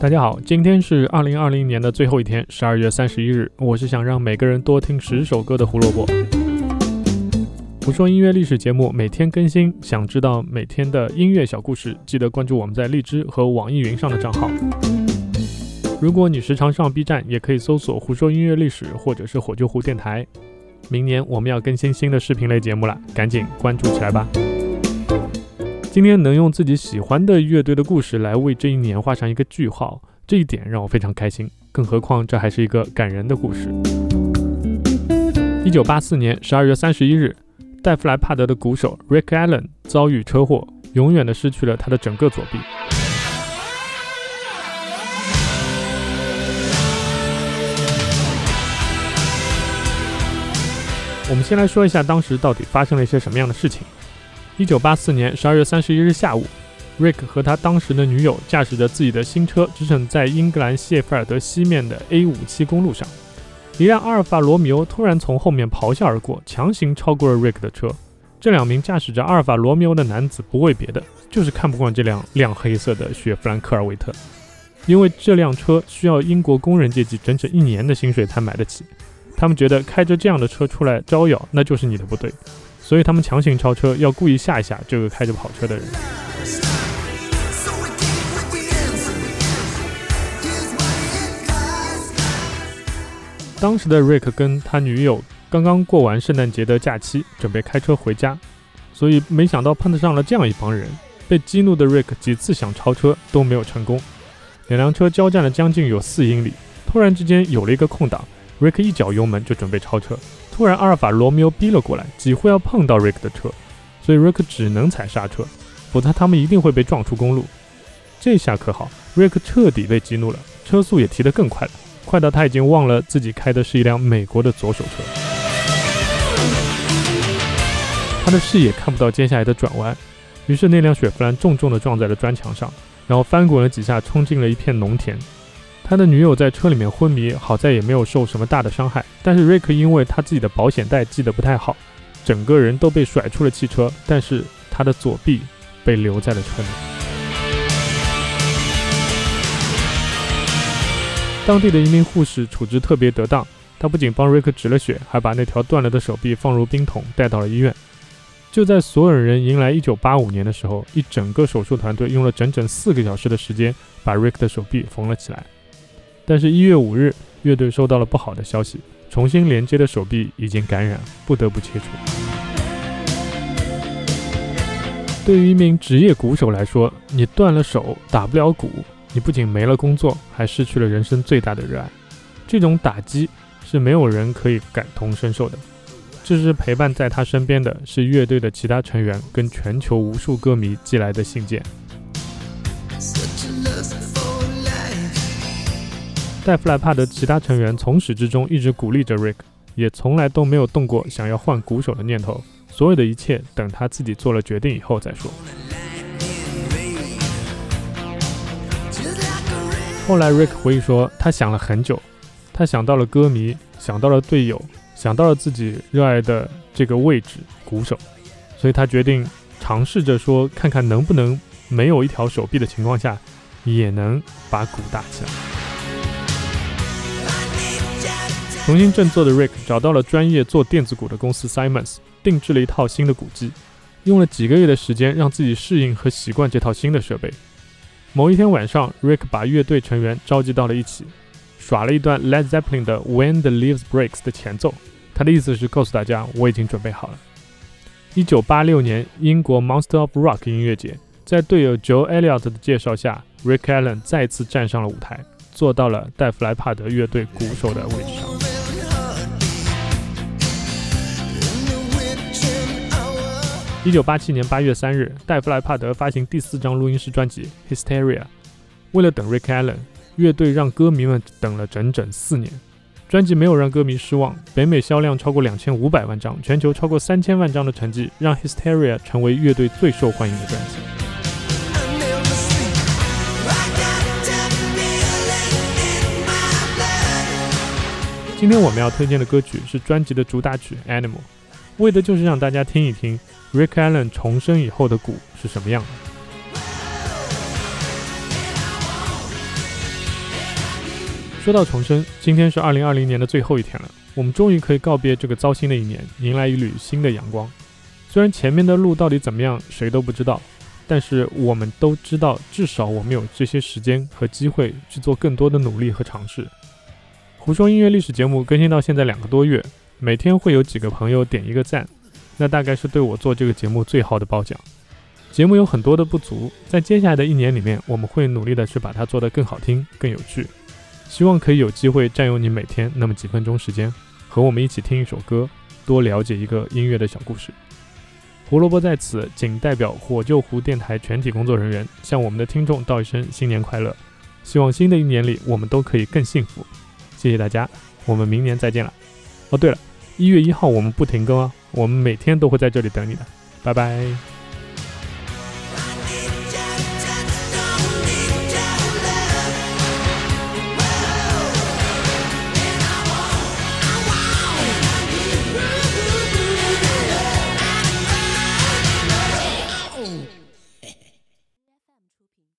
大家好，今天是二零二零年的最后一天，十二月三十一日。我是想让每个人多听十首歌的胡萝卜。胡说音乐历史节目每天更新，想知道每天的音乐小故事，记得关注我们在荔枝和网易云上的账号。如果你时常上 B 站，也可以搜索“胡说音乐历史”或者是“火救湖电台”。明年我们要更新新的视频类节目了，赶紧关注起来吧。今天能用自己喜欢的乐队的故事来为这一年画上一个句号，这一点让我非常开心。更何况这还是一个感人的故事。一九八四年十二月三十一日，戴夫莱帕德的鼓手 Rick Allen 遭遇车祸，永远的失去了他的整个左臂。我们先来说一下当时到底发生了一些什么样的事情。一九八四年十二月三十一日下午，Rick 和他当时的女友驾驶着自己的新车，驰骋在英格兰谢菲尔德西面的 A 五七公路上。一辆阿尔法罗密欧突然从后面咆哮而过，强行超过了 Rick 的车。这两名驾驶着阿尔法罗密欧的男子不为别的，就是看不惯这辆亮黑色的雪佛兰科尔维特，因为这辆车需要英国工人阶级整整一年的薪水才买得起。他们觉得开着这样的车出来招摇，那就是你的不对。所以他们强行超车，要故意吓一吓这个开着跑车的人。当时的 Rick 跟他女友刚刚过完圣诞节的假期，准备开车回家，所以没想到碰得上了这样一帮人。被激怒的 Rick 几次想超车都没有成功，两辆车交战了将近有四英里，突然之间有了一个空档，瑞克一脚油门就准备超车。突然，阿尔法罗密欧逼了过来，几乎要碰到瑞克的车，所以瑞克只能踩刹车，否则他们一定会被撞出公路。这下可好，瑞克彻底被激怒了，车速也提得更快了，快到他已经忘了自己开的是一辆美国的左手车。他的视野看不到接下来的转弯，于是那辆雪佛兰重重地撞在了砖墙上，然后翻滚了几下，冲进了一片农田。他的女友在车里面昏迷，好在也没有受什么大的伤害。但是瑞克因为他自己的保险带系得不太好，整个人都被甩出了汽车，但是他的左臂被留在了车里。当地的一名护士处置特别得当，他不仅帮瑞克止了血，还把那条断了的手臂放入冰桶带到了医院。就在所有人迎来1985年的时候，一整个手术团队用了整整四个小时的时间把瑞克的手臂缝了起来。但是，一月五日，乐队收到了不好的消息，重新连接的手臂已经感染，不得不切除。对于一名职业鼓手来说，你断了手，打不了鼓，你不仅没了工作，还失去了人生最大的热爱。这种打击是没有人可以感同身受的。这支陪伴在他身边的是乐队的其他成员跟全球无数歌迷寄来的信件。戴夫莱帕的其他成员从始至终一直鼓励着 Rick，也从来都没有动过想要换鼓手的念头。所有的一切等他自己做了决定以后再说。后来 Rick 回忆说，他想了很久，他想到了歌迷，想到了队友，想到了自己热爱的这个位置——鼓手，所以他决定尝试着说，看看能不能没有一条手臂的情况下，也能把鼓打起来。重新振作的 Rick 找到了专业做电子鼓的公司 Simons，定制了一套新的鼓机，用了几个月的时间让自己适应和习惯这套新的设备。某一天晚上，Rick 把乐队成员召集到了一起，耍了一段 Led Zeppelin 的 When the Leaves Breaks 的前奏。他的意思是告诉大家，我已经准备好了。一九八六年，英国 Monster of Rock 音乐节，在队友 Joe Elliott 的介绍下，Rick Allen 再次站上了舞台，坐到了戴夫莱帕德乐队鼓手的位置上。一九八七年八月三日，戴夫莱帕德发行第四张录音室专辑《Hysteria》。为了等 Rick Allen，乐队让歌迷们等了整整四年。专辑没有让歌迷失望，北美销量超过两千五百万张，全球超过三千万张的成绩，让《Hysteria》成为乐队最受欢迎的专辑。今天我们要推荐的歌曲是专辑的主打曲《Animal》，为的就是让大家听一听。Rick Allen 重生以后的鼓是什么样的？说到重生，今天是二零二零年的最后一天了，我们终于可以告别这个糟心的一年，迎来一缕新的阳光。虽然前面的路到底怎么样，谁都不知道，但是我们都知道，至少我们有这些时间和机会去做更多的努力和尝试。胡说音乐历史节目更新到现在两个多月，每天会有几个朋友点一个赞，那大概是对我做这个节目最好的褒奖。节目有很多的不足，在接下来的一年里面，我们会努力的去把它做得更好听、更有趣。希望可以有机会占用你每天那么几分钟时间，和我们一起听一首歌，多了解一个音乐的小故事。胡萝卜在此仅代表火救湖电台全体工作人员，向我们的听众道一声新年快乐。希望新的一年里我们都可以更幸福。谢谢大家，我们明年再见了。哦，对了，一月一号我们不停更啊，我们每天都会在这里等你的。拜拜。